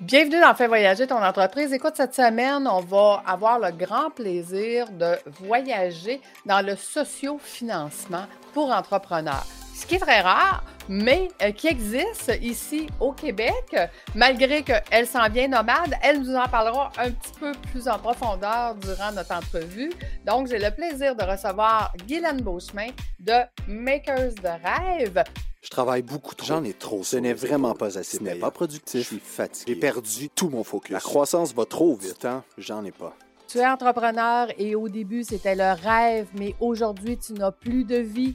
Bienvenue dans Fais voyager ton entreprise. Écoute, cette semaine, on va avoir le grand plaisir de voyager dans le socio-financement pour entrepreneurs. Ce qui est très rare, mais euh, qui existe ici au Québec, malgré qu'elle s'en vient nomade. Elle nous en parlera un petit peu plus en profondeur durant notre entrevue. Donc, j'ai le plaisir de recevoir Guylaine Beauchemin de Makers de Rêve. Je travaille beaucoup trop. J'en ai trop. Ce n'est vraiment pas assez. Ce n'est pas productif. Je suis fatigué. J'ai perdu tout mon focus. La croissance va trop vite. Temps, j'en ai pas. Tu es entrepreneur et au début, c'était le rêve, mais aujourd'hui, tu n'as plus de vie.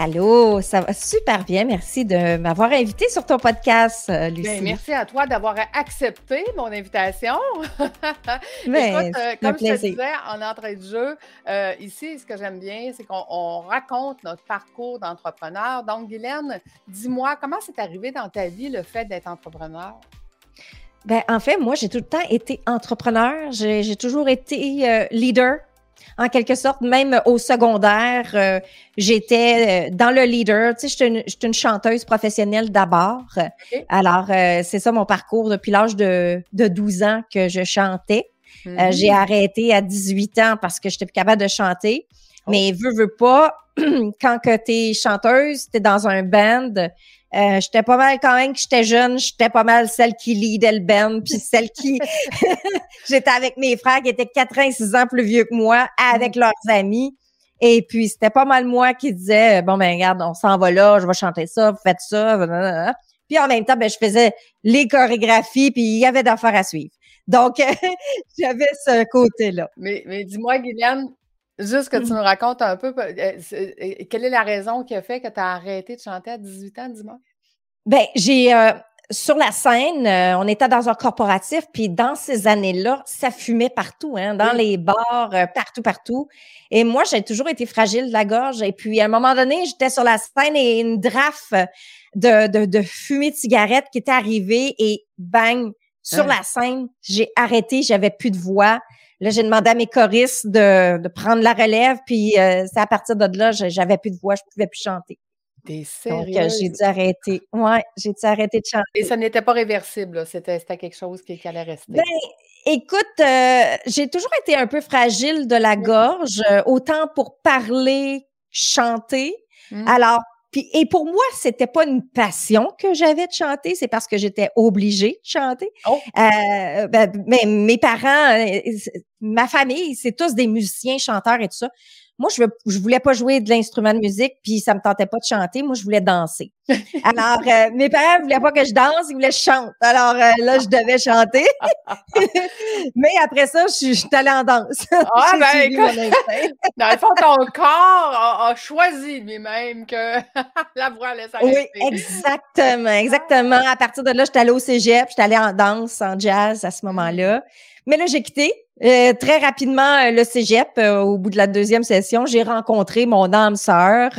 Allô, ça va super bien. Merci de m'avoir invité sur ton podcast, euh, Lucie. Bien, merci à toi d'avoir accepté mon invitation. Ben, Écoute, euh, comme je te disais en entrée de jeu, euh, ici, ce que j'aime bien, c'est qu'on raconte notre parcours d'entrepreneur. Donc, Guylaine, dis-moi, comment c'est arrivé dans ta vie le fait d'être entrepreneur? Ben, en fait, moi, j'ai tout le temps été entrepreneur. J'ai toujours été leader en quelque sorte, même au secondaire, euh, j'étais euh, dans le leader. Tu sais, j'étais une, une, chanteuse professionnelle d'abord. Alors, euh, c'est ça mon parcours depuis l'âge de, de 12 ans que je chantais. Mm-hmm. j'ai arrêté à 18 ans parce que j'étais plus capable de chanter. Oh. Mais veux, veux pas, quand que t'es chanteuse, t'es dans un band, euh, j'étais pas mal quand même que j'étais jeune, j'étais pas mal celle qui leadait le band, puis celle qui j'étais avec mes frères qui étaient 86 ans plus vieux que moi, avec mm. leurs amis. Et puis c'était pas mal moi qui disais bon ben regarde, on s'en va là, je vais chanter ça, vous faites ça. Puis en même temps, ben je faisais les chorégraphies, puis il y avait d'affaires à suivre. Donc j'avais ce côté-là. Mais, mais dis-moi, Guylaine, Juste que tu mmh. nous racontes un peu, euh, quelle est la raison qui a fait que tu as arrêté de chanter à 18 ans, dis-moi? Bien, j'ai, euh, sur la scène, euh, on était dans un corporatif, puis dans ces années-là, ça fumait partout, hein, dans les bars, partout, partout. Et moi, j'ai toujours été fragile de la gorge. Et puis, à un moment donné, j'étais sur la scène et une drafe de, de, de fumée de cigarette qui était arrivée et bang, sur hein? la scène, j'ai arrêté, j'avais plus de voix. Là, j'ai demandé à mes choristes de, de prendre la relève, puis euh, c'est à partir de là, j'avais plus de voix, je pouvais plus chanter. T'es sérieux? Donc, euh, j'ai dû arrêter. Ouais, j'ai dû arrêter de chanter. Et ça n'était pas réversible, c'était quelque chose qui, allait rester? Ben, écoute, euh, j'ai toujours été un peu fragile de la gorge, autant pour parler, chanter. Mmh. Alors, puis, et pour moi, c'était pas une passion que j'avais de chanter, c'est parce que j'étais obligée de chanter. Oh. Euh, ben, mais mes parents, euh, ma famille, c'est tous des musiciens, chanteurs et tout ça. Moi, je, je voulais pas jouer de l'instrument de musique, puis ça me tentait pas de chanter. Moi, je voulais danser. Alors, euh, mes parents voulaient pas que je danse, ils voulaient que je chante. Alors euh, là, je devais chanter. Mais après ça, je, suis allée en danse. Ah, ben écoute, dans le fond, ton corps a, choisi lui-même que la voix allait s'arrêter. Oui, exactement, exactement. À partir de là, j'étais allée au cégep, j'étais allée en danse, en jazz à ce moment-là. Mais là, j'ai quitté. Euh, très rapidement, euh, le cégep, euh, au bout de la deuxième session, j'ai rencontré mon âme sœur,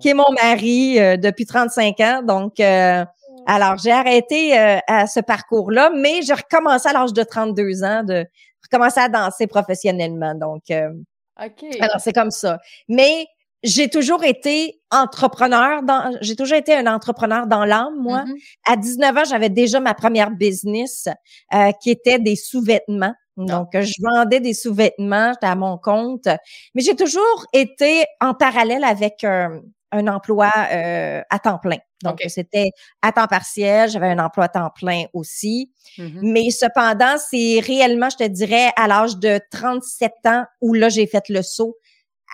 qui est mon mari depuis 35 ans. Donc, alors, j'ai arrêté à ce parcours-là, mais j'ai recommencé à l'âge de 32 ans de recommencer à danser professionnellement. Donc, OK. Alors, c'est comme ça. Mais j'ai toujours été entrepreneur dans j'ai toujours été un entrepreneur dans l'âme moi. Mm-hmm. à 19 ans j'avais déjà ma première business euh, qui était des sous-vêtements. Ah. donc je vendais des sous-vêtements à mon compte. Mais j'ai toujours été en parallèle avec euh, un emploi euh, à temps plein. Donc c'était à temps partiel j'avais un emploi à temps plein aussi. Mm-hmm. mais cependant c'est réellement je te dirais à l'âge de 37 ans où là j'ai fait le saut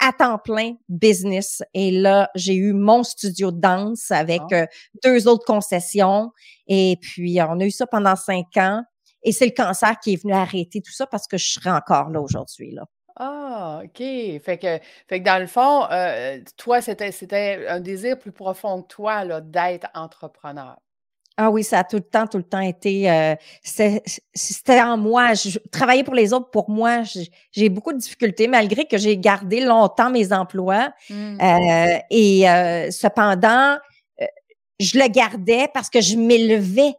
à temps plein business. Et là, j'ai eu mon studio de danse avec ah. euh, deux autres concessions. Et puis, on a eu ça pendant cinq ans. Et c'est le cancer qui est venu arrêter tout ça parce que je serais encore là aujourd'hui. Là. Ah, OK. Fait que, fait que dans le fond, euh, toi, c'était, c'était un désir plus profond que toi là, d'être entrepreneur. Ah oui, ça a tout le temps, tout le temps été. Euh, c'était en moi. Je, travailler pour les autres, pour moi, j'ai beaucoup de difficultés, malgré que j'ai gardé longtemps mes emplois. Mmh. Euh, et euh, cependant, euh, je le gardais parce que je m'élevais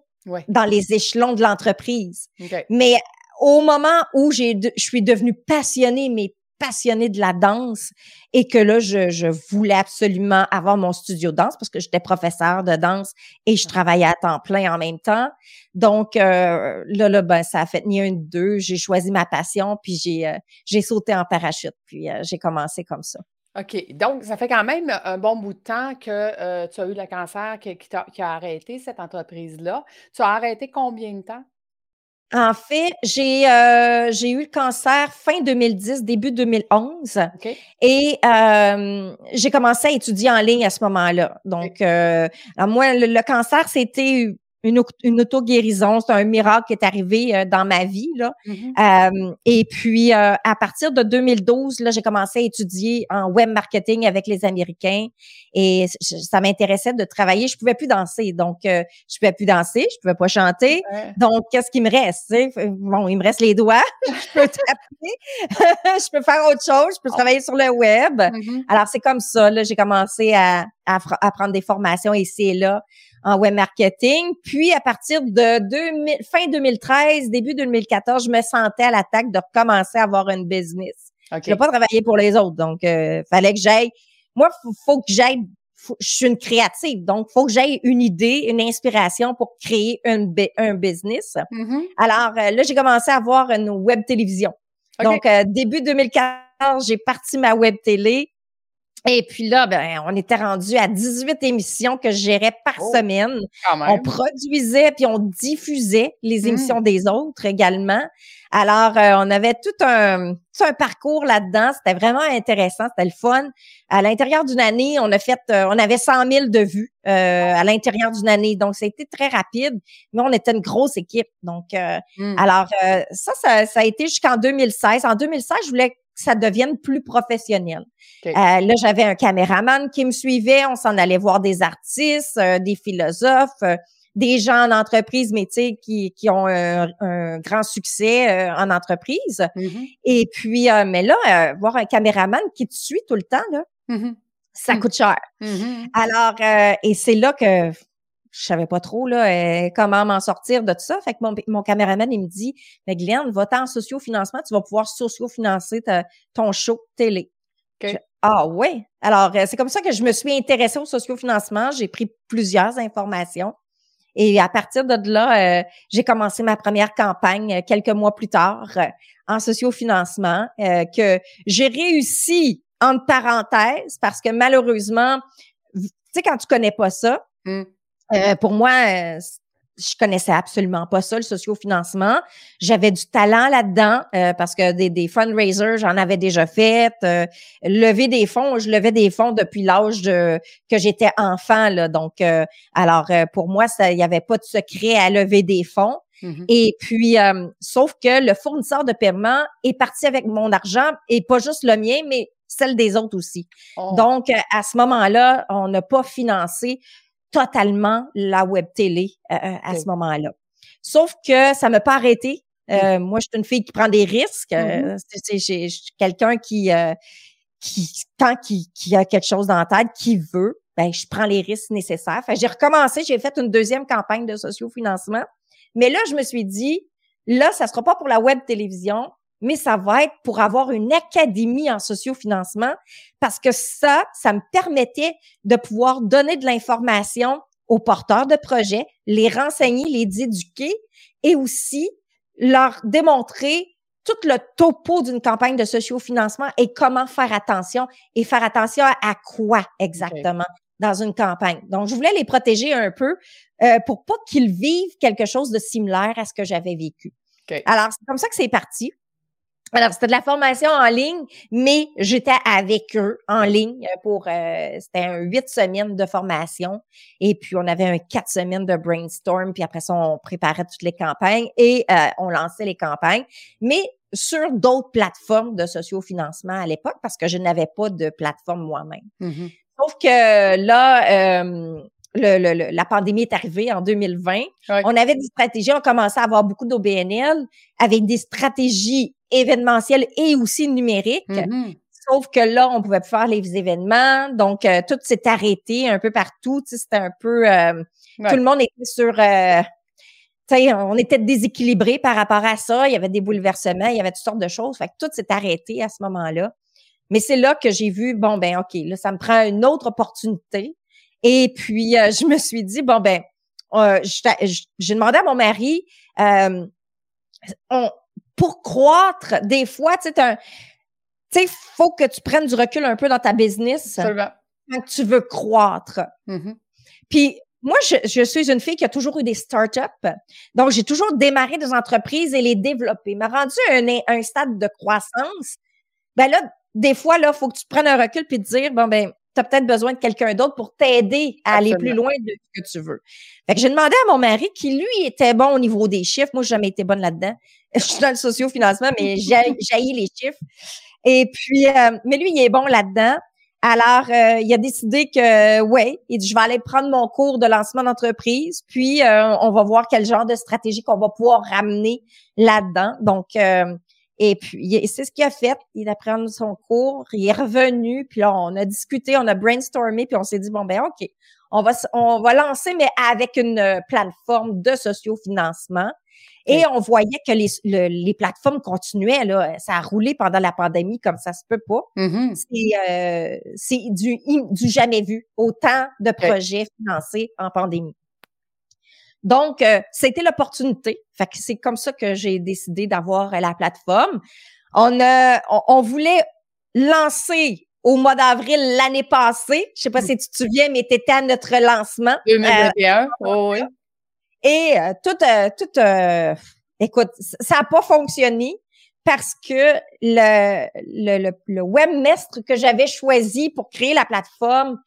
dans les échelons de l'entreprise. Mais au moment où j'ai, je suis devenue passionnée, mais passionnée de la danse et que là, je, je voulais absolument avoir mon studio de danse parce que j'étais professeur de danse et je travaillais à temps plein en même temps. Donc euh, là, là, ben, ça a fait ni un ni deux. J'ai choisi ma passion, puis j'ai euh, j'ai sauté en parachute, puis euh, j'ai commencé comme ça. OK. Donc, ça fait quand même un bon bout de temps que tu as eu le cancer qui, qui, qui a arrêté cette entreprise-là. Tu as arrêté combien de temps? En fait, j'ai euh, j'ai eu le cancer fin 2010, début 2011. Et euh, j'ai commencé à étudier en ligne à ce moment-là. Donc, euh, moi, le cancer, c'était une, une auto-guérison. C'est un miracle qui est arrivé euh, dans ma vie. Là. Mm-hmm. euh, et puis, euh, à partir de 2012, là, j'ai commencé à étudier en web marketing avec les Américains. Et ça m'intéressait de travailler. Je pouvais plus danser. Donc, euh, je pouvais plus danser. Je pouvais pas chanter. Donc, qu'est-ce qui me reste? Bon, il me reste les doigts. je peux taper. je peux faire autre chose. Je peux travailler sur le web. Mm-hmm. Alors, c'est comme ça. Là, j'ai commencé à, à, à prendre des formations ici et là en web marketing. Puis, à partir de 2000, fin 2013, début 2014, je me sentais à l'attaque de recommencer à avoir une business. Je ne pas travailler pour les autres. Donc, euh, fallait que j'aille. Moi, faut, faut que j'aille. Je suis une créative, donc faut que j'aille une idée, une inspiration pour créer un, un business. Mm-hmm. Alors euh, là, j'ai commencé à avoir une web télévision. Donc, euh, début 2014, j'ai parti ma web télé. Et puis là, ben, on était rendu à 18 émissions que je gérais par oh, semaine. On produisait puis on diffusait les mmh. émissions des autres également. Alors, euh, on avait tout un, tout un parcours là-dedans. C'était vraiment intéressant. C'était le fun. À l'intérieur d'une année, on a fait, euh, on avait 100 000 de vues euh, à l'intérieur d'une année. Donc, ça a été très rapide. Mais on était une grosse équipe. Donc, mmh. alors, ça, ça, ça a été jusqu'en 2016. En 2016, je voulais ça devienne plus professionnel. Euh, là, j'avais un caméraman qui me suivait. On s'en allait voir des artistes, euh, des philosophes, euh, des gens en entreprise, mais qui, qui ont un, grand succès en entreprise. Mm-hmm. Et puis, mais là, voir un caméraman qui te suit tout le temps, là, mm-hmm. ça coûte cher. Mm-hmm. Alors, et c'est là que je savais pas trop là euh, comment m'en sortir de tout ça. Fait que mon, mon caméraman, il me dit Mais Glenn, va-t'en en sociofinancement, tu vas pouvoir sociofinancer ton show télé. ah ouais. Alors, euh, c'est comme ça que je me suis intéressée au sociofinancement. J'ai pris plusieurs informations. Et à partir de là, euh, j'ai commencé ma première campagne quelques mois plus tard en sociofinancement que j'ai réussi entre parenthèses parce que malheureusement, tu sais, quand tu connais pas ça, mmh. Euh, pour moi, euh, je connaissais absolument pas ça, le sociofinancement. J'avais du talent là-dedans euh, parce que des, des fundraisers, j'en avais déjà fait. lever des fonds, je levais des fonds depuis l'âge que j'étais enfant. Là. Donc, alors pour moi, il n'y avait pas de secret à lever des fonds. Mm-hmm. Et puis, sauf que le fournisseur de paiement est parti avec mon argent et pas juste le mien, mais celle des autres aussi. Oh. Donc, à ce moment-là, on n'a pas financé totalement la web télé euh, euh, à ce moment-là. Sauf que ça m'a pas arrêté. Euh, moi, je suis une fille qui prend des risques. Mm C'est quelqu'un qui, qui, tant qui, qui a quelque chose dans la tête, qui veut, ben, je prends les risques nécessaires. j'ai recommencé, j'ai fait une deuxième campagne de sociofinancement. Mais là, je me suis dit, là, ça sera pas pour la web télévision, mais ça va être pour avoir une académie en sociofinancement parce que ça, ça me permettait de pouvoir donner de l'information aux porteurs de projets, les renseigner, les éduquer et aussi leur démontrer tout le topo d'une campagne de sociofinancement et comment faire attention et faire attention à, quoi exactement dans une campagne. Donc, je voulais les protéger un peu euh, pour pas qu'ils vivent quelque chose de similaire à ce que j'avais vécu. Alors, c'est comme ça que c'est parti. Alors, c'était de la formation en ligne, mais j'étais avec eux en ligne pour, euh, c'était un huit semaines de formation. Et puis, on avait un quatre semaines de brainstorm. Puis après ça, on préparait toutes les campagnes et euh, on lançait les campagnes. Mais sur d'autres plateformes de sociofinancement à l'époque, parce que je n'avais pas de plateforme moi-même. Mm-hmm. Sauf que là, euh, le, la pandémie est arrivée en 2020. On avait des stratégies, on commençait à avoir beaucoup d'OBNL avec des stratégies événementielles et aussi numériques. Mm-hmm. Sauf que là, on pouvait plus faire les événements, donc euh, tout s'est arrêté un peu partout. C'était un peu, euh, tout le monde était sur, euh, on était déséquilibré par rapport à ça. Il y avait des bouleversements, il y avait toutes sortes de choses. Fait que tout s'est arrêté à ce moment-là. Mais c'est là que j'ai vu, bon ben ok, là ça me prend une autre opportunité. Et puis je me suis dit bon ben, j'ai demandé à mon mari, on, pour croître, des fois, tu sais, tu sais, faut que tu prennes du recul un peu dans ta business quand tu veux croître. Mm-hmm. Puis moi, je, suis une fille qui a toujours eu des startups. Donc, j'ai toujours démarré des entreprises et les développé. M'a rendu un, un, stade de croissance. Ben là, des fois, là, faut que tu prennes un recul puis te dire, bon, ben, tu as peut-être besoin de quelqu'un d'autre pour t'aider à aller plus loin de ce que tu veux. Fait que j'ai demandé à mon mari qui, lui, était bon au niveau des chiffres. Moi, j'ai jamais été bonne là-dedans. Je suis dans le socio-financement, mais j'ai les chiffres. Et puis, euh, mais lui, il est bon là-dedans. Alors, euh, il a décidé que, ouais, il dit, je vais aller prendre mon cours de lancement d'entreprise, puis euh, on va voir quel genre de stratégie qu'on va pouvoir ramener là-dedans. Donc, et puis, c'est ce qu'il a fait. Il a pris son cours, il est revenu, puis là, on a discuté, on a brainstormé, puis on s'est dit, bon, ben OK, on va, on va lancer, mais avec une plateforme de sociofinancement. Et on voyait que les, les plateformes continuaient, là, ça a roulé pendant la pandémie comme ça se peut pas. Euh, c'est du, du jamais vu, autant de projets financés en pandémie. Donc, euh, c'était l'opportunité. Fait que c'est comme ça que j'ai décidé d'avoir la plateforme. On, a, on, voulait lancer au mois d'avril l'année passée. Je sais pas si tu te souviens, mais tu étais à notre lancement. 2021, oh, oui. Et euh, tout, euh, tout euh, écoute, ça n'a pas fonctionné parce que le, le, le, webmestre que j'avais choisi pour créer la plateforme,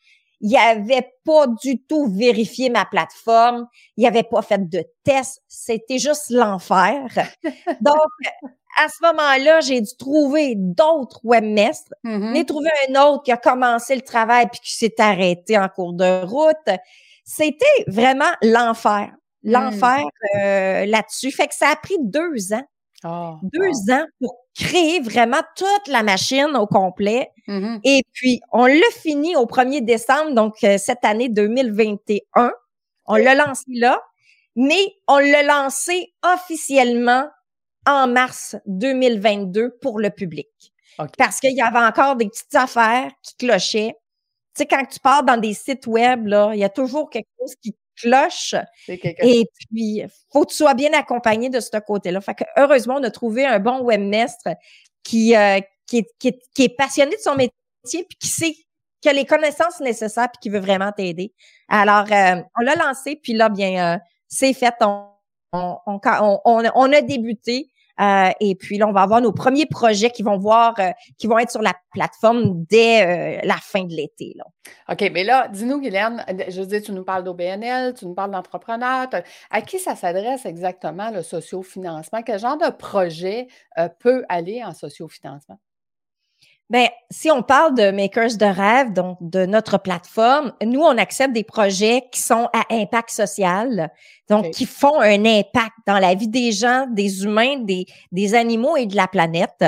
il avait pas du tout vérifié ma plateforme, il avait pas fait de test, c'était juste l'enfer. Donc, à ce moment-là, j'ai dû trouver d'autres webmestres. Mm J'ai trouvé un autre qui a commencé le travail puis qui s'est arrêté en cours de route. C'était vraiment l'enfer l'enfer mmh. euh, là-dessus. Fait que ça a pris deux ans. Ah, deux ans pour créer vraiment toute la machine au complet. Mmh Et puis, on l'a fini au 1er décembre, donc euh, cette année 2021. On l'a lancé là, mais on l'a lancé officiellement en mars 2022 pour le public. Parce qu'il y avait encore des petites affaires qui clochaient. Tu sais, quand tu pars dans des sites web, là, il y a toujours quelque chose qui cloche. Et puis, faut que tu sois bien accompagné de ce côté-là. Fait que heureusement, on a trouvé un bon webmestre qui, euh, qui, est, qui, est, qui, est, passionné de son métier puis qui sait qui a les connaissances nécessaires puis qui veut vraiment t'aider. Alors, euh, on l'a lancé, puis là, bien, euh, c'est fait. On, on, on, on, a débuté. Euh, et puis là, on va avoir nos premiers projets qui vont voir, euh, qui vont être sur la plateforme dès euh, la fin de l'été. OK, mais là, dis-nous, Guylaine, je veux dire, tu nous parles d'OBNL, tu nous parles d'entrepreneurs. À qui ça s'adresse exactement le sociofinancement? Quel genre de projet peut aller en sociofinancement? Ben, si on parle de Makers de rêve, donc de notre plateforme, nous, on accepte des projets qui sont à impact social, donc qui font un impact dans la vie des gens, des humains, des, des animaux et de la planète.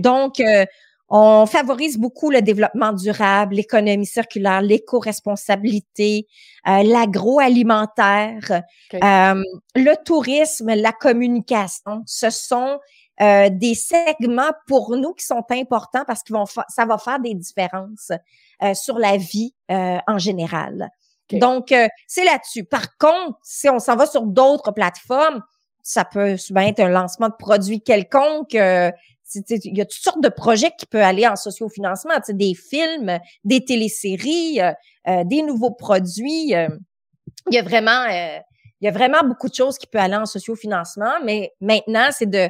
Donc, euh, on favorise beaucoup le développement durable, l'économie circulaire, l'éco-responsabilité, euh, l'agroalimentaire, euh, le tourisme, la communication. Ce sont euh, des segments pour nous qui sont importants parce qu'ils vont ça va faire des différences euh, sur la vie euh, en général. Donc, c'est là-dessus. Par contre, si on s'en va sur d'autres plateformes, ça peut souvent être un lancement de produits quelconque. il y a toutes sortes de projets qui peuvent aller en sociofinancement, des films, des téléséries, des nouveaux produits. il y a vraiment, il y a vraiment beaucoup de choses qui peuvent aller en sociofinancement, mais maintenant, c'est de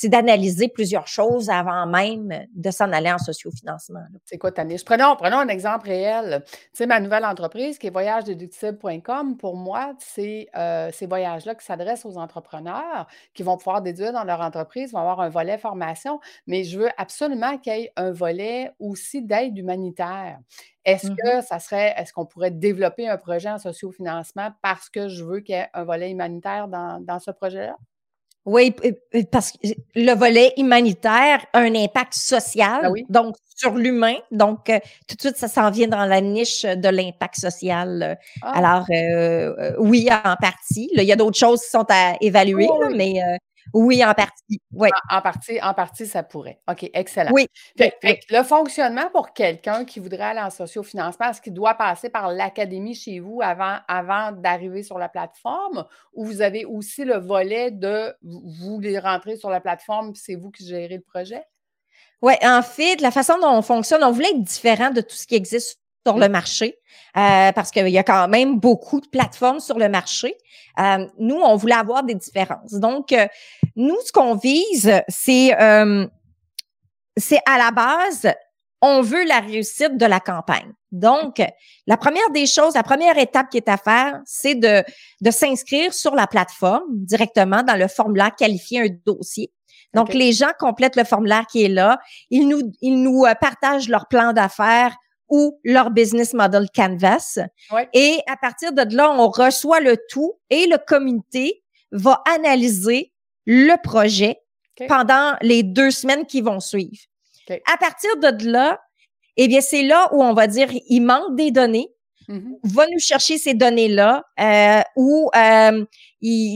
c'est d'analyser plusieurs choses avant même de s'en aller en sociofinancement. C'est quoi ta niche? Prenons, prenons un exemple réel. Tu sais, ma nouvelle entreprise qui est voyagedeductible.com, pour moi, c'est euh, ces voyages-là qui s'adressent aux entrepreneurs qui vont pouvoir déduire dans leur entreprise, vont avoir un volet formation, mais je veux absolument qu'il y ait un volet aussi d'aide humanitaire. Est-ce que mmh ça serait, est-ce qu'on pourrait développer un projet en sociofinancement parce que je veux qu'il y ait un volet humanitaire dans, dans ce projet-là? Oui, parce que le volet humanitaire a un impact social, ah donc sur l'humain. Donc, euh, tout de suite, ça s'en vient dans la niche de l'impact social. Ah. Alors, euh, euh, oui, en partie. il y a d'autres choses qui sont à évaluer, oh, mais oui, en partie. Oui. En, partie, en partie, ça pourrait. OK, excellent. Oui. le fonctionnement pour quelqu'un qui voudrait aller en sociofinancement, est-ce qu'il doit passer par l'académie chez vous avant, avant d'arriver sur la plateforme? Ou vous avez aussi le volet de vous les rentrer sur la plateforme c'est vous qui gérez le projet? Oui, en fait, la façon dont on fonctionne, on voulait être différent de tout ce qui existe sur le marché, euh, parce qu'il y a quand même beaucoup de plateformes sur le marché. Euh, nous, on voulait avoir des différences. Donc, euh, nous, ce qu'on vise, c'est c'est à la base, on veut la réussite de la campagne. Donc, la première des choses, la première étape qui est à faire, c'est de, de s'inscrire sur la plateforme directement dans le formulaire qualifier un dossier. Donc, les gens complètent le formulaire qui est là. Ils nous, ils nous partagent leur plan d'affaires ou leur business model canvas. Et à partir de là, on reçoit le tout et le comité va analyser le projet pendant les deux semaines qui vont suivre. À partir de là, eh bien, c'est là où on va dire, il manque des données. Mm-hmm. Va nous chercher ces données-là euh, ou euh,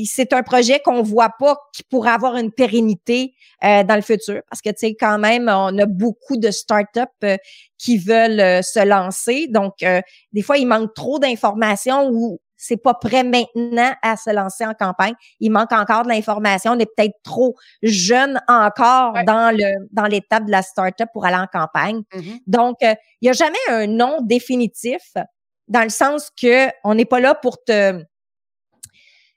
c'est un projet qu'on voit pas qui pourrait avoir une pérennité euh, dans le futur parce que tu sais quand même on a beaucoup de startups qui veulent se lancer donc des fois il manque trop d'informations ou c'est pas prêt maintenant à se lancer en campagne. Il manque encore de l'information. On est peut-être trop jeune encore dans le dans l'étape de la startup pour aller en campagne. Mm-hmm. Donc, il y a jamais un nom définitif dans le sens que on n'est pas là pour te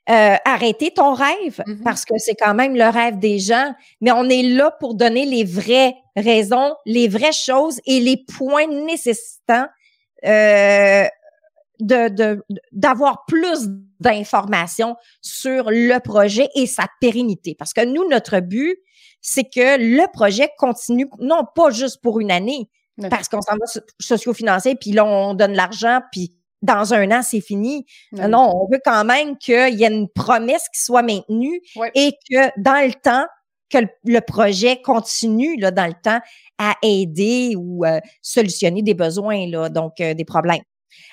euh, arrêter ton rêve mm-hmm. parce que c'est quand même le rêve des gens, mais on est là pour donner les vraies raisons, les vraies choses et les points nécessitants euh, de d'avoir plus d'informations sur le projet et sa pérennité. Parce que nous, notre but, c'est que le projet continue, non pas juste pour une année, parce qu'on s'en va socio-financier, puis là, on donne l'argent, puis dans un an, c'est fini. Non, on veut quand même qu'il y ait une promesse qui soit maintenue et que dans le temps, que le, projet continue là, dans le temps à aider ou euh, solutionner des besoins, là, donc euh, des problèmes.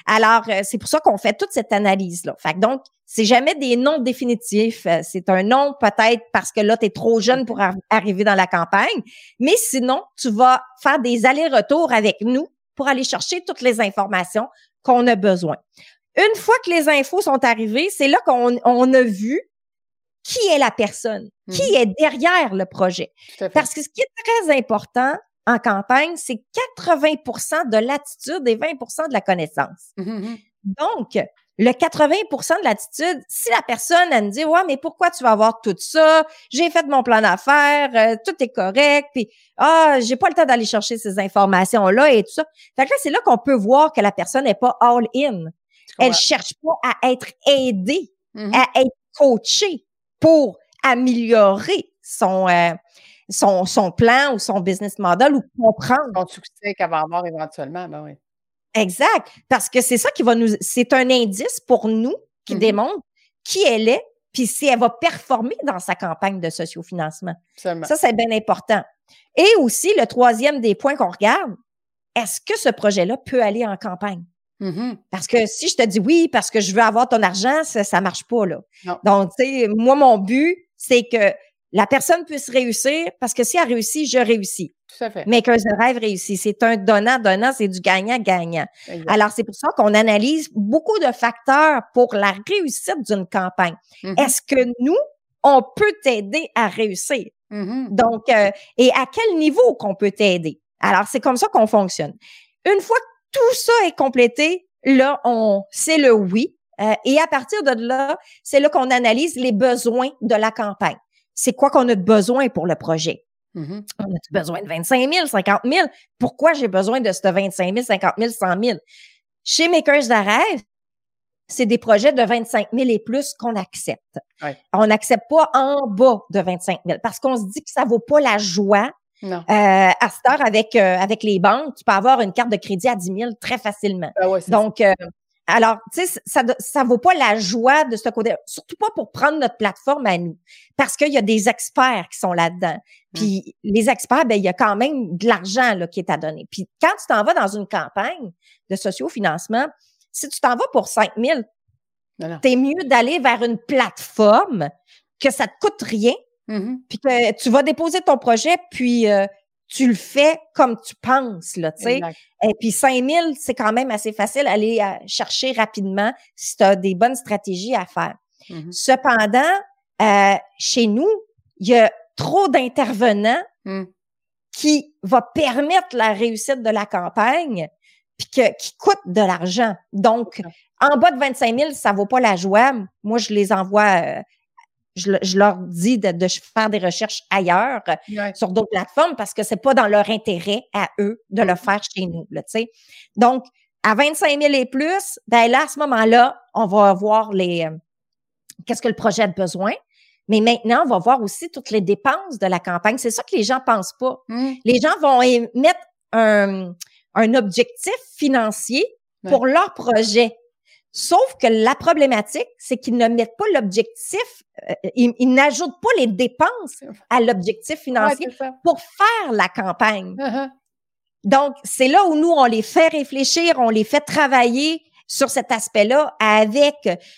Alors, euh, c'est pour ça qu'on fait toute cette analyse-là. Fait donc, c'est jamais des noms définitifs. C'est un nom peut-être parce que là, tu es trop jeune pour arriver dans la campagne. Mais sinon, tu vas faire des allers-retours avec nous pour aller chercher toutes les informations qu'on a besoin. Une fois que les infos sont arrivées, c'est là qu'on on a vu qui est la personne, qui mm-hmm. est derrière le projet. Parce que ce qui est très important en campagne, c'est 80% de l'attitude et 20% de la connaissance. Mm-hmm. Donc, le 80% de l'attitude, si la personne, elle me dit, ouais, mais pourquoi tu vas avoir tout ça? J'ai fait mon plan d'affaires, euh, tout est correct, puis, ah, j'ai pas le temps d'aller chercher ces informations-là et tout ça. Fait que là, c'est là qu'on peut voir que la personne n'est pas all in. Elle cherche pas à être aidée, à être coachée pour améliorer son, euh, son, son plan ou son business model ou comprendre. Son succès qu'elle va avoir éventuellement, ben oui. Exact. Parce que c'est ça qui va nous. C'est un indice pour nous qui mm-hmm. démontre qui elle est, puis si elle va performer dans sa campagne de sociofinancement. Ça, c'est bien important. Et aussi, le troisième des points qu'on regarde, est-ce que ce projet-là peut aller en campagne? Mm-hmm. Parce que si je te dis oui, parce que je veux avoir ton argent, ça ne marche pas. là. Donc, tu sais, moi, mon but, c'est que la personne puisse réussir parce que si elle réussit, je réussis. Tout à fait. Mais qu'un rêve réussit. C'est un donnant-donnant, c'est du gagnant-gagnant. Alors, c'est pour ça qu'on analyse beaucoup de facteurs pour la réussite d'une campagne. Mm-hmm. Est-ce que nous, on peut t'aider à réussir? Mm-hmm. Donc, euh, et à quel niveau qu'on peut t'aider? Alors, c'est comme ça qu'on fonctionne. Une fois que tout ça est complété, là, on, c'est le oui. Euh, et à partir de là, c'est là qu'on analyse les besoins de la campagne. C'est quoi qu'on a de besoin pour le projet? Mhm. On a besoin de 25 000, 50 000? Pourquoi j'ai besoin de ce 25 000, 50 000, 100 000? Chez Makers de rêve, c'est des projets de 25 000 et plus qu'on accepte. Ouais. On n'accepte pas en bas de 25 000 parce qu'on se dit que ça vaut pas la joie. Non. Euh, à cette heure, avec, euh, avec les banques, tu peux avoir une carte de crédit à 10 000 très facilement. Ah ouais, Donc, euh, alors, tu sais, ça ça vaut pas la joie de ce côté, surtout pas pour prendre notre plateforme à nous, parce qu'il y a des experts qui sont là-dedans. Puis les experts, ben il y a quand même de l'argent là qui est à donner. Puis quand tu t'en vas dans une campagne de sociofinancement, si tu t'en vas pour 5 000, Non, non. t'es mieux d'aller vers une plateforme que ça te coûte rien, Mhm. puis que tu vas déposer ton projet, puis euh, tu le fais comme tu penses, là, tu sais. Et puis 5000, c'est quand même assez facile à aller euh, chercher rapidement si tu as des bonnes stratégies à faire. Mhm. Cependant, euh, chez nous, il y a trop d'intervenants Mm. qui va permettre la réussite de la campagne puis que, qui coûtent de l'argent. Donc, en bas de 25 000, ça vaut pas la joie. Moi, je les envoie, euh, je, le- je leur dis de, de faire des recherches ailleurs sur d'autres plateformes parce que c'est pas dans leur intérêt à eux de le faire chez nous, là, tu sais. Donc, à 25 000 et plus, ben là, à ce moment-là, on va voir les, euh, qu'est-ce que le projet a besoin. Mais maintenant, on va voir aussi toutes les dépenses de la campagne. C'est ça que les gens pensent pas. Mhm. Les gens vont mettre un, un objectif financier pour leur projet. Sauf que la problématique, c'est qu'ils ne mettent pas l'objectif, euh, ils, ils n'ajoutent pas les dépenses à l'objectif financier pour faire la campagne. Mhm. Donc, c'est là où nous, on les fait réfléchir, on les fait travailler sur cet aspect-là avec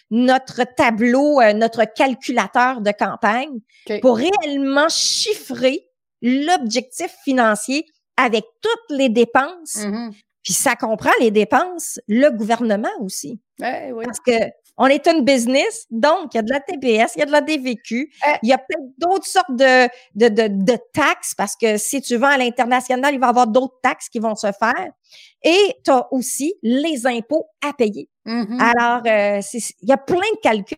notre tableau, euh, notre calculateur de campagne pour réellement chiffrer l'objectif financier avec toutes les dépenses. Mhm. Puis ça comprend les dépenses, le gouvernement aussi. Ouais. Parce que on est une business, donc il y a de la TPS, il y a de la DVQ, Euh. il y a peut-être d'autres sortes de, de, de, de taxes, parce que si tu vends à l'international, il va y avoir d'autres taxes qui vont se faire. Et tu as aussi les impôts à payer. Mhm. Alors, euh, il y a plein de calculs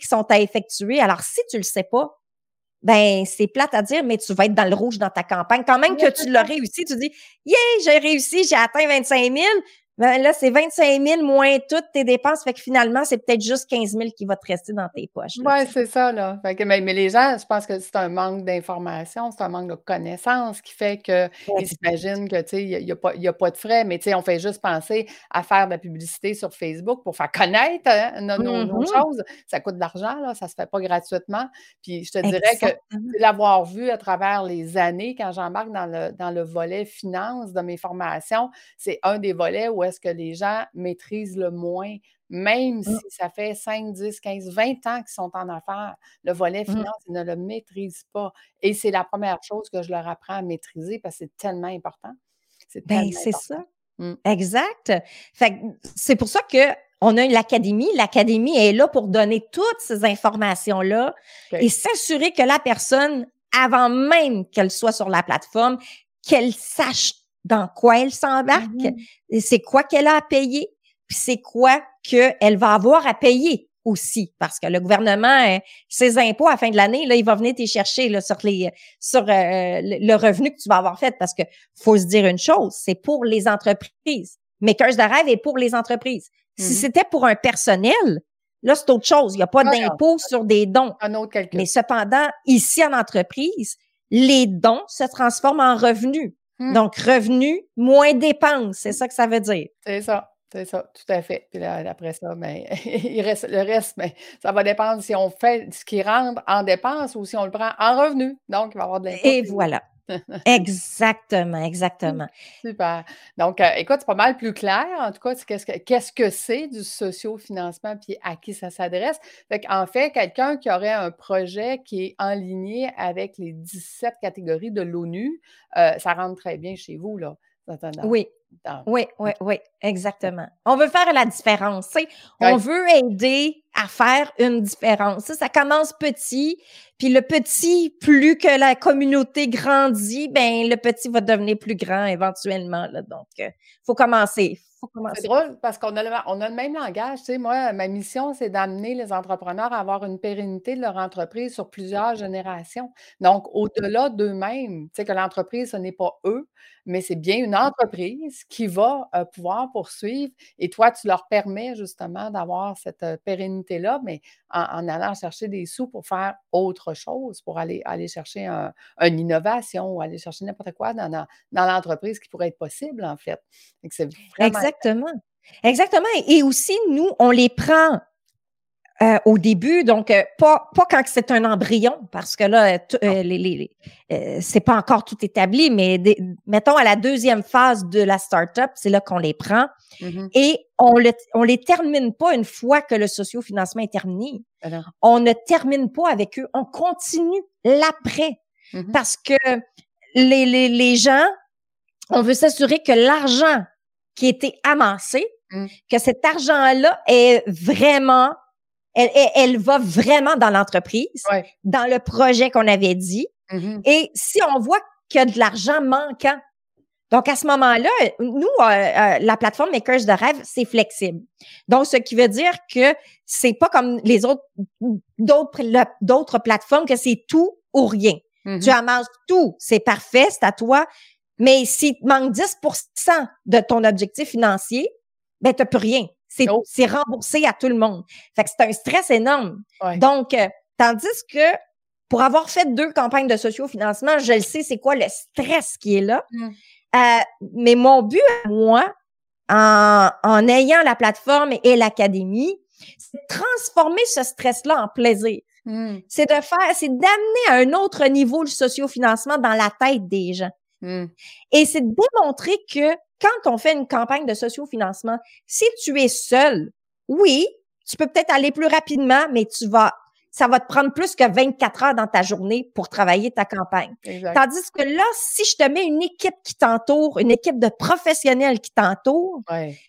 qui sont à effectuer. Alors, si tu le sais pas, ben c'est plate à dire, mais tu vas être dans le rouge dans ta campagne. Quand même que tu l'as réussi, tu dis, yeah, j'ai réussi, j'ai atteint 25 000. Ben là, c'est 25 000 moins toutes tes dépenses. Fait que finalement, c'est peut-être juste 15 000 qui va te rester dans tes poches. Oui, c'est ça, là. Fait que, mais, mais les gens, je pense que c'est un manque d'information, c'est un manque de connaissances qui fait qu'ils s'imaginent que, tu sais, il n'y a, a pas de frais, mais, on fait juste penser à faire de la publicité sur Facebook pour faire connaître hein, nos, nos- nos Mhm. choses. Ça coûte de l'argent, là, ça se fait pas gratuitement. Puis je te dirais que Exactement. l'avoir vu à travers les années, quand j'embarque dans le, dans le volet finance de mes formations, c'est un des volets où est-ce que les gens maîtrisent le moins, même si ça fait 5, 10, 15, 20 ans qu'ils sont en affaires? Le volet Mm. finance, ils ne le maîtrisent pas. Et c'est la première chose que je leur apprends à maîtriser parce que c'est tellement important. C'est Ben, c'est ça. Mm. Exact. Fait que c'est pour ça que on a l'académie. L'académie est là pour donner toutes ces informations-là et s'assurer que la personne, avant même qu'elle soit sur la plateforme, qu'elle sache dans quoi elle s'embarque, Mhm. c'est quoi qu'elle a à payer, puis c'est quoi qu'elle va avoir à payer aussi, parce que le gouvernement, euh, ses impôts à la fin de l'année, là, il va venir t'y chercher là, sur les sur euh, le revenu que tu vas avoir fait, parce que faut se dire une chose, c'est pour les entreprises. Makers de rêve est pour les entreprises. Si Mhm. c'était pour un personnel, là, c'est autre chose. Il n'y a pas Ah d'impôt sur des dons. Un autre calcul. Mais cependant, ici en entreprise, les dons se transforment en revenus. Hmm. Donc, revenus moins dépenses, c'est ça que ça veut dire. C'est ça, c'est ça, tout à fait. Puis là, après ça, ben, il reste le reste, mais ça va dépendre si on fait ce qui rentre en dépenses ou si on le prend en revenu. Donc, il va y avoir de l'impôt. Et voilà. Exactement, exactement. Super. Donc, euh, écoute, c'est pas mal plus clair. En tout cas, qu'est-ce que qu'est-ce que c'est du socio-financement puis à qui ça s'adresse. Fait en fait, quelqu'un qui aurait un projet qui est en ligne avec les 17 catégories de l'ONU, euh, ça rentre très bien chez vous, là. Dans- dans- Oui, dans- oui, oui, oui, exactement. On veut faire la différence. On Ouais. veut aider à faire une différence. Ça, ça commence petit, puis le petit, plus que la communauté grandit, ben le petit va devenir plus grand éventuellement. Là. Donc, il euh, faut commencer. C'est drôle parce qu'on a, le, on a le même langage. Tu sais, moi, ma mission, c'est d'amener les entrepreneurs à avoir une pérennité de leur entreprise sur plusieurs générations. Donc, au-delà d'eux-mêmes, tu sais, que l'entreprise, ce n'est pas eux, mais c'est bien une entreprise qui va euh, pouvoir poursuivre. Et toi, tu leur permets justement d'avoir cette euh, pérennité-là, mais en, allant chercher des sous pour faire autre chose, pour aller, aller chercher une innovation ou aller chercher n'importe quoi dans, dans, l'entreprise qui pourrait être possible, en fait. Exactement. Exactement. Et aussi, nous, on les prend euh, au début, donc euh, pas pas quand c'est un embryon, parce que là, euh, les, les, c'est pas encore tout établi, mais mettons à la deuxième phase de la startup, c'est là qu'on les prend mm-hmm. et on le, on les termine pas une fois que le sociofinancement est terminé. On ne termine pas avec eux, on continue l'après, mm-hmm. parce que les, les, les gens, on veut s'assurer que l'argent qui a été amassé, mm. que cet argent-là est vraiment elle, va vraiment dans l'entreprise, dans le projet qu'on avait dit. Mm-hmm. Et si on voit qu'il y a de l'argent manquant, donc à ce moment-là, nous, euh, euh, la plateforme Makers de rêve, c'est flexible. Donc, ce qui veut dire que c'est pas comme les autres d'autres plateformes que c'est tout ou rien. Mm-hmm. Tu amasses tout, c'est parfait, c'est à toi. Mais s'il te manque 10% de ton objectif financier, ben tu plus rien. C'est remboursé à tout le monde. Fait que c'est un stress énorme. Donc, euh, tandis que pour avoir fait deux campagnes de sociofinancement, je le sais, c'est quoi le stress qui est là. Mmh. Euh, mais mon but à moi, en, en ayant la plateforme et l'académie, c'est de transformer ce stress-là en plaisir. Mmh. C'est de faire, c'est d'amener à un autre niveau le sociofinancement dans la tête des gens. Mmh. Et c'est de démontrer que quand on fait une campagne de sociofinancement, si tu es seul, oui, tu peux peut-être aller plus rapidement, mais tu vas, ça va te prendre plus que 24 heures dans ta journée pour travailler ta campagne. Tandis que là, si je te mets une équipe qui t'entoure, une équipe de professionnels qui t'entoure,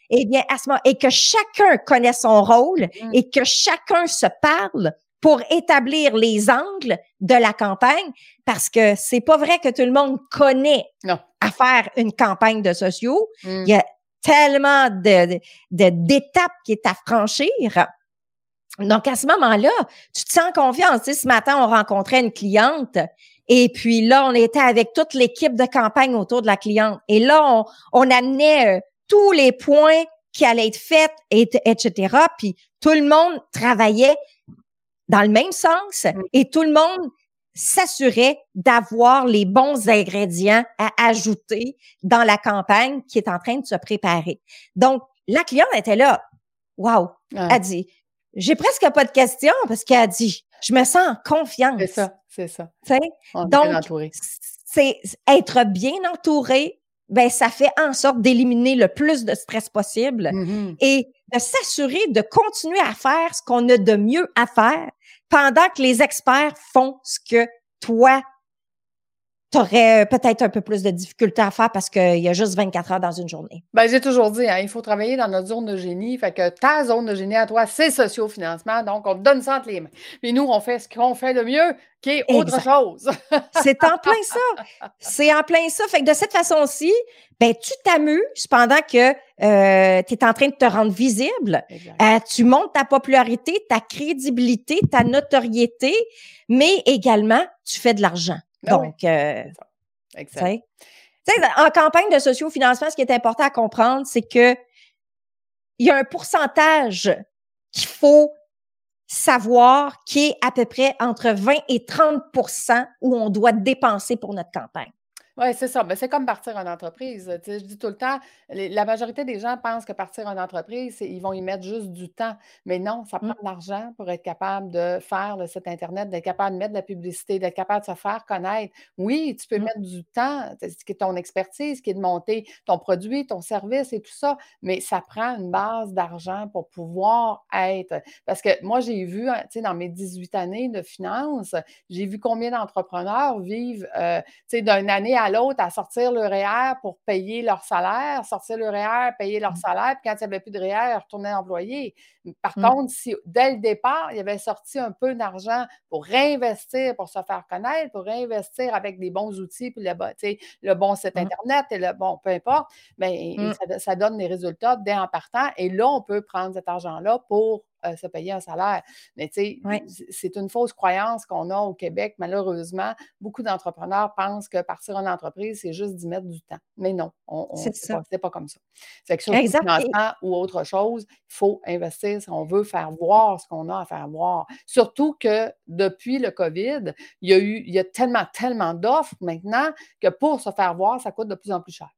eh bien, à ce moment, et que chacun connaît son rôle mm. et que chacun se parle, pour établir les angles de la campagne parce que c'est pas vrai que tout le monde connaît à faire une campagne de sociaux. Mm. Il y a tellement de, d'étapes qui est à franchir. Donc, à ce moment-là, tu te sens confiance. Tu ce matin, on rencontrait une cliente et puis là, on était avec toute l'équipe de campagne autour de la cliente. Et là, on, on amenait euh, tous les points qui allaient être faits, et, etc. Puis tout le monde travaillait dans le même sens mm. et tout le monde s'assurait d'avoir les bons ingrédients à ajouter dans la campagne qui est en train de se préparer. Donc, la cliente était là. Wow! Elle a dit, j'ai presque pas de questions parce qu'elle a dit, je me sens en confiance. C'est ça, c'est ça. Donc, c'est être bien entouré, ben ça fait en sorte d'éliminer le plus de stress possible mm-hmm. et de s'assurer de continuer à faire ce qu'on a de mieux à faire pendant que les experts font ce que toi, tu aurais peut-être un peu plus de difficultés à faire parce qu'il y a juste 24 heures dans une journée. Ben, j'ai toujours dit, hein, il faut travailler dans notre zone de génie. Fait que ta zone de génie à toi, c'est socio-financement. Donc, on te donne ça entre les mains. Mais nous, on fait ce qu'on fait le mieux, qui est autre chose. c'est en plein ça. C'est en plein ça. Fait que de cette façon-ci, ben, tu t'amuses pendant que euh, tu es en train de te rendre visible. Euh, tu montes ta popularité, ta crédibilité, ta notoriété, mais également, tu fais de l'argent. Ah Donc, euh, en campagne de sociofinancement, ce qui est important à comprendre, c'est que il y a un pourcentage qu'il faut savoir qui est à peu près entre 20 et 30% où on doit dépenser pour notre campagne. Oui, c'est ça. Mais c'est comme partir en entreprise. je dis tout le temps, la majorité des gens pensent que partir en entreprise, ils vont y mettre juste du temps. Mais non, ça prend mmh. de l'argent pour être capable de faire le site Internet, d'être capable de mettre de la publicité, d'être capable de se faire connaître. Oui, tu peux mmh. mettre du temps, ce qui est ton expertise, qui est de monter ton produit, ton service et tout ça, mais ça prend une base d'argent pour pouvoir être. Parce que moi, j'ai vu, hein, tu sais, dans mes 18 années de finance, j'ai vu combien d'entrepreneurs vivent, euh, tu sais, d'une année à à l'autre à sortir le REER pour payer leur salaire, sortir le REER, payer leur mmh. salaire, puis quand il n'y avait plus de REER, retourner employé. Par mmh. contre, si dès le départ, il avait sorti un peu d'argent pour réinvestir, pour se faire connaître, pour réinvestir avec des bons outils, puis le, le bon site mmh. Internet, et le bon, peu importe, mais ça, ça, donne des résultats dès en partant. Et là, on peut prendre cet argent-là pour euh, se payer un salaire. Mais tu sais, c'est une fausse croyance qu'on a au Québec. Malheureusement, beaucoup d'entrepreneurs pensent que partir en entreprise, c'est juste d'y mettre du temps. Mais non, on, c'est pas, comme ça. C'est que sur le financement ou autre chose, il faut investir si on veut faire voir ce qu'on a à faire voir. Surtout que depuis le COVID, il y a eu, il y a tellement, tellement d'offres maintenant que pour se faire voir, ça coûte de plus en plus cher.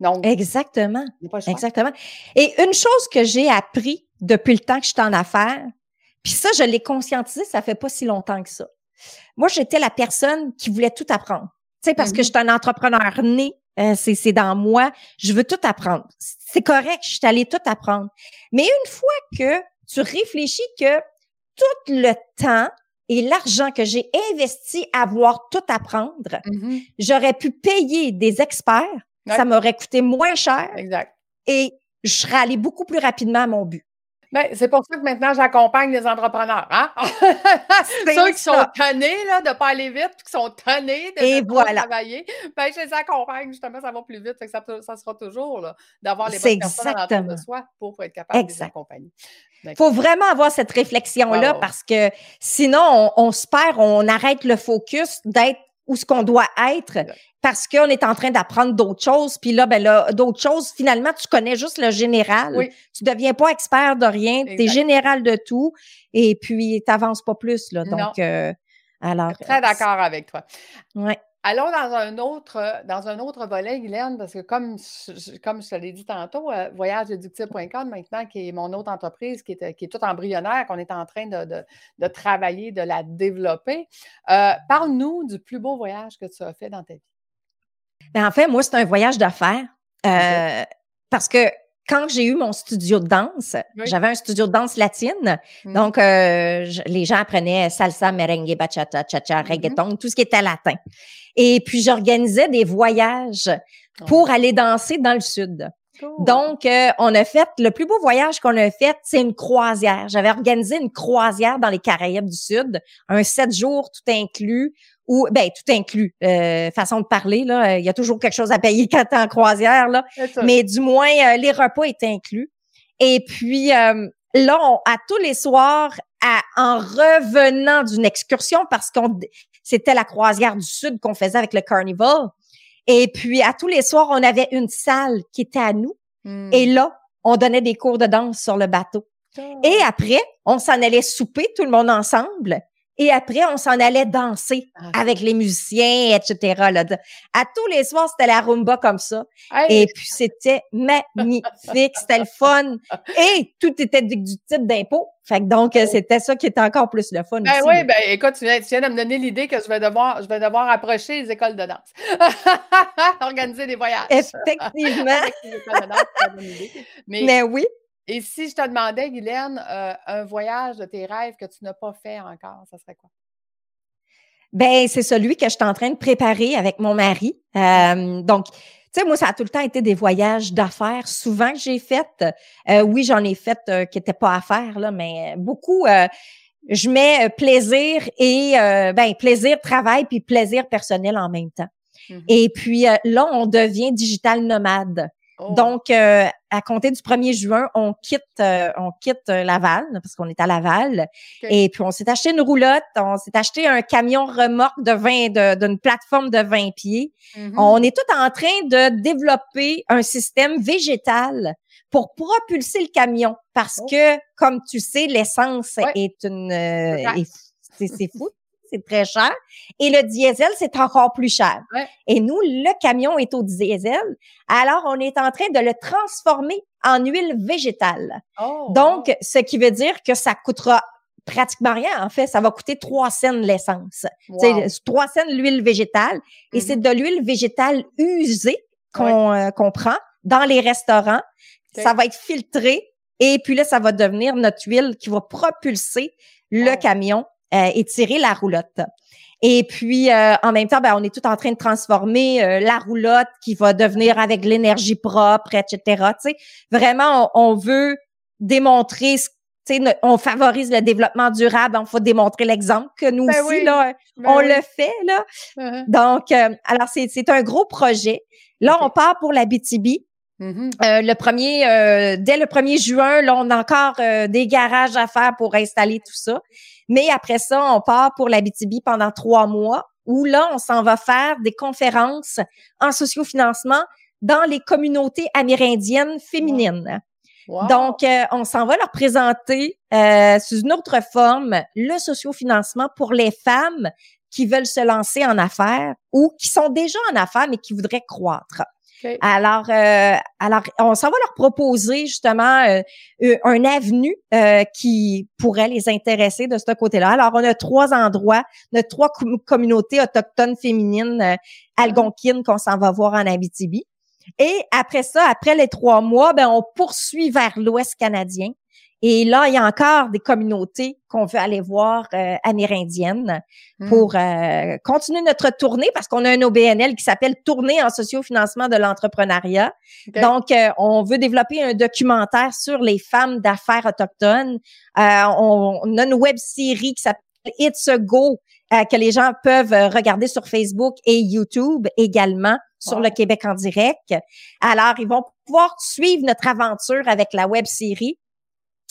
Donc, exactement. Exactement. Et une chose que j'ai appris depuis le temps que je suis en affaires. Puis ça, je l'ai conscientisé, ça fait pas si longtemps que ça. Moi, j'étais la personne qui voulait tout apprendre. Tu sais, parce que mm-hmm. je suis un entrepreneur né, euh, c'est dans moi, je veux tout apprendre. C'est correct, je suis allée tout apprendre. Mais une fois que tu réfléchis que tout le temps et l'argent que j'ai investi à voir tout apprendre, mm-hmm. j'aurais pu payer des experts, ça m'aurait coûté moins cher. Exact. Et je serais allée beaucoup plus rapidement à mon but. Ben, c'est pour ça que maintenant, j'accompagne les entrepreneurs. Hein? Ceux qui sont tannés là, de ne pas aller vite, qui sont tannés de Et voilà. travailler, ben, je les accompagne. Justement, ça va plus vite. ça, ça, sera toujours d'avoir les bonnes personnes autour de soi pour, être capable de les accompagner. Il faut vraiment avoir cette réflexion-là parce que sinon, on, on se perd, on arrête le focus d'être où ce qu'on doit être parce qu'on est en train d'apprendre d'autres choses. Puis là, ben là, d'autres choses, finalement, tu connais juste le général. Oui. Tu deviens pas expert de rien, tu es général de tout et puis tu n'avances pas plus. Là. Donc, euh, alors. Très d'accord avec toi. Ouais. Allons dans un autre, dans un autre volet, Guylaine, parce que comme, je, comme je te l'ai dit tantôt, euh, maintenant, qui est mon autre entreprise, qui est, qui est toute embryonnaire, qu'on est en train de, de, travailler, de la développer. Euh, parle-nous du plus beau voyage que tu as fait dans ta vie. Ben, en fait, moi, c'est un voyage d'affaires. Euh, parce que quand j'ai eu mon studio de danse, j'avais un studio de danse latine. Mmh. Donc, euh, les gens apprenaient salsa, merengue, bachata, cha-cha, mmh reggaeton, tout ce qui était latin. Et puis, j'organisais des voyages oh. pour aller danser dans le sud. Donc, euh, on a fait, le plus beau voyage qu'on a fait, c'est une croisière. J'avais organisé une croisière dans les Caraïbes du Sud, un sept jours tout inclus, ou ben tout inclus, euh, façon de parler là, il y a toujours quelque chose à payer quand t'es en croisière là, mais du moins euh, les repas étaient inclus. Et puis euh, là, à tous les soirs, à, en revenant d'une excursion parce qu'on c'était la croisière du sud qu'on faisait avec le carnival. Et puis à tous les soirs, on avait une salle qui était à nous. Hmm. Et là, on donnait des cours de danse sur le bateau. Oh. Et après, on s'en allait souper tout le monde ensemble. Et après, on s'en allait danser ah, avec les musiciens, etc. Là. À tous les soirs, c'était la rumba comme ça. Et puis, c'était magnifique, c'était le fun. Et tout était du type d'impôt. Fait que donc, oh. c'était ça qui était encore plus le fun. Ben oui, ben écoute, tu viens, de me donner l'idée que je vais devoir, je vais devoir approcher les écoles de danse. Organiser des voyages. Effectivement. Mais, Mais oui. Et si je te demandais, Guylaine, euh, un voyage de tes rêves que tu n'as pas fait encore, ça serait quoi? Ben, c'est celui que je suis en train de préparer avec mon mari. Euh, donc, tu sais, moi, ça a tout le temps été des voyages d'affaires, souvent que j'ai fait. Euh, oui, j'en ai fait qui n'étaient pas à faire, là, mais beaucoup, je mets plaisir et, ben, plaisir travail puis plaisir personnel en même temps. Mmh et puis là, on devient digital nomade. Oh. Donc, euh, à compter du 1er juin, on quitte, euh, on quitte euh, Laval parce qu'on est à Laval. Et puis, on s'est acheté une roulotte, on s'est acheté un camion remorque de 20, d'une plateforme de 20 pieds. Mm-hmm. On est tout en train de développer un système végétal pour propulser le camion parce oh. que, comme tu sais, l'essence est une, c'est fou c'est très cher. Et le diesel, c'est encore plus cher. Et nous, le camion est au diesel. Alors, on est en train de le transformer en huile végétale. Oh, Donc, ce qui veut dire que ça coûtera pratiquement rien. En fait, ça va coûter 3 cents l'essence. C'est 3 cents l'huile végétale. Et c'est mm-hmm. de l'huile végétale usée qu'on euh, prend dans les restaurants. Ça va être filtré. Et puis là, ça va devenir notre huile qui va propulser le camion euh, et tirer la roulotte. Et puis, euh, en même temps, ben, on est tout en train de transformer euh, la roulotte qui va devenir avec l'énergie propre, etc. sais, vraiment, on, veut démontrer sais, on favorise le développement durable, il faut démontrer l'exemple que nous ben aussi, là, ben on le fait. Là. Uh-huh. Donc, alors, c'est un gros projet. Là, on part pour la BTB. Euh, le premier, euh, dès le 1er juin, là, on a encore euh, des garages à faire pour installer tout ça. Mais après ça, on part pour la BTB pendant trois mois où là, on s'en va faire des conférences en sociofinancement dans les communautés amérindiennes féminines. Donc, on s'en va leur présenter sous une autre forme le sociofinancement pour les femmes qui veulent se lancer en affaires ou qui sont déjà en affaires mais qui voudraient croître. Alors, euh, alors, on s'en va leur proposer justement euh, un avenue euh, qui pourrait les intéresser de ce côté-là. Alors, on a trois endroits, on a trois communautés autochtones féminines euh, algonquines qu'on s'en va voir en Abitibi. Et après ça, après les trois mois, ben, on poursuit vers l'Ouest canadien. Et là, il y a encore des communautés qu'on veut aller voir euh, amérindiennes hmm. pour euh, continuer notre tournée parce qu'on a un OBNL qui s'appelle Tournée en sociofinancement de l'entrepreneuriat. Donc, euh, on veut développer un documentaire sur les femmes d'affaires autochtones. On, on, a une web série qui s'appelle It's a Go que les gens peuvent regarder sur Facebook et YouTube également sur le Québec en direct. Alors, ils vont pouvoir suivre notre aventure avec la web série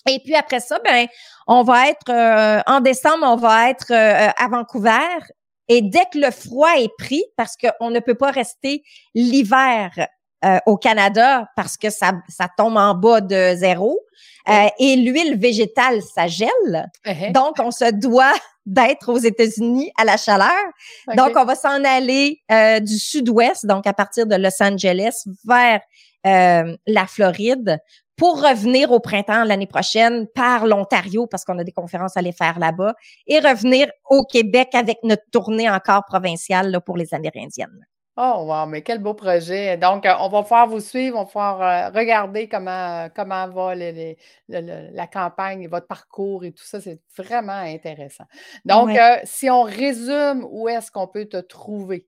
et puis après ça, ben, on va être euh, en décembre, on va être euh, à Vancouver. Et dès que le froid est pris, parce qu'on ne peut pas rester l'hiver euh, au Canada parce que ça, ça tombe en bas de zéro, et l'huile végétale, ça gèle. Uh-huh. Donc, on se doit d'être aux États-Unis à la chaleur. Donc, on va s'en aller du sud-ouest, donc à partir de Los Angeles, vers la Floride pour revenir au printemps l'année prochaine par l'Ontario parce qu'on a des conférences à aller faire là-bas et revenir au Québec avec notre tournée encore provinciale là, pour les Amérindiennes. Oh, wow, mais quel beau projet. Donc, euh, on va pouvoir vous suivre, on va pouvoir euh, regarder comment, comment va la campagne, votre parcours et tout ça. C'est vraiment intéressant. Donc, euh, si on résume, où est-ce qu'on peut te trouver?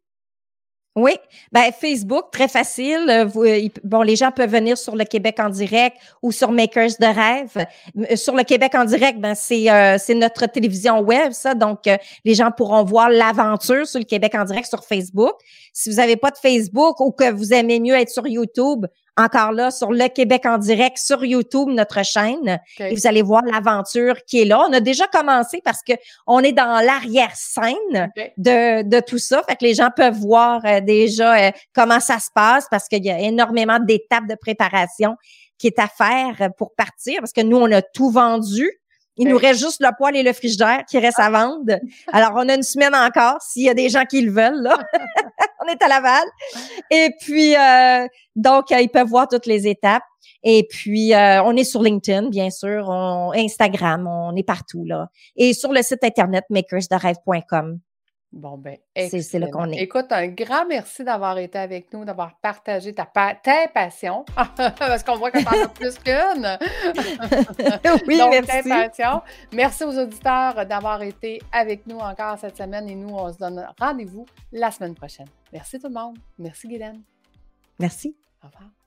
Oui, ben Facebook, très facile. Euh, euh, bon, les gens peuvent venir sur le Québec en direct ou sur Makers de rêve. Euh, sur le Québec en direct, ben c'est c'est notre télévision web, ça. Donc, les gens pourront voir l'aventure sur le Québec en direct sur Facebook. Si vous n'avez pas de Facebook ou que vous aimez mieux être sur YouTube, encore là sur le Québec en direct sur YouTube, notre chaîne. Et vous allez voir l'aventure qui est là. On a déjà commencé parce que on est dans l'arrière-scène de, de tout ça. Fait que les gens peuvent voir euh, déjà euh, comment ça se passe parce qu'il y a énormément d'étapes de préparation qui est à faire pour partir parce que nous, on a tout vendu. Il nous reste juste le poêle et le frigidaire qui reste à vendre. Alors, on a une semaine encore s'il y a des gens qui le veulent. Là. on est à Laval. Et puis, euh, donc, euh, ils peuvent voir toutes les étapes. Et puis, euh, on est sur LinkedIn, bien sûr, on, Instagram, on est partout. là. Et sur le site internet makersderêve.com. Bon, ben, c'est là qu'on est. Écoute, un grand merci d'avoir été avec nous, d'avoir partagé ta, ta passion, parce qu'on voit que t'en as plus qu'une. oui, Donc, merci. Ta passion. Merci aux auditeurs d'avoir été avec nous encore cette semaine et nous, on se donne rendez-vous la semaine prochaine. Merci tout le monde. Merci, Guylaine. Merci. Au revoir.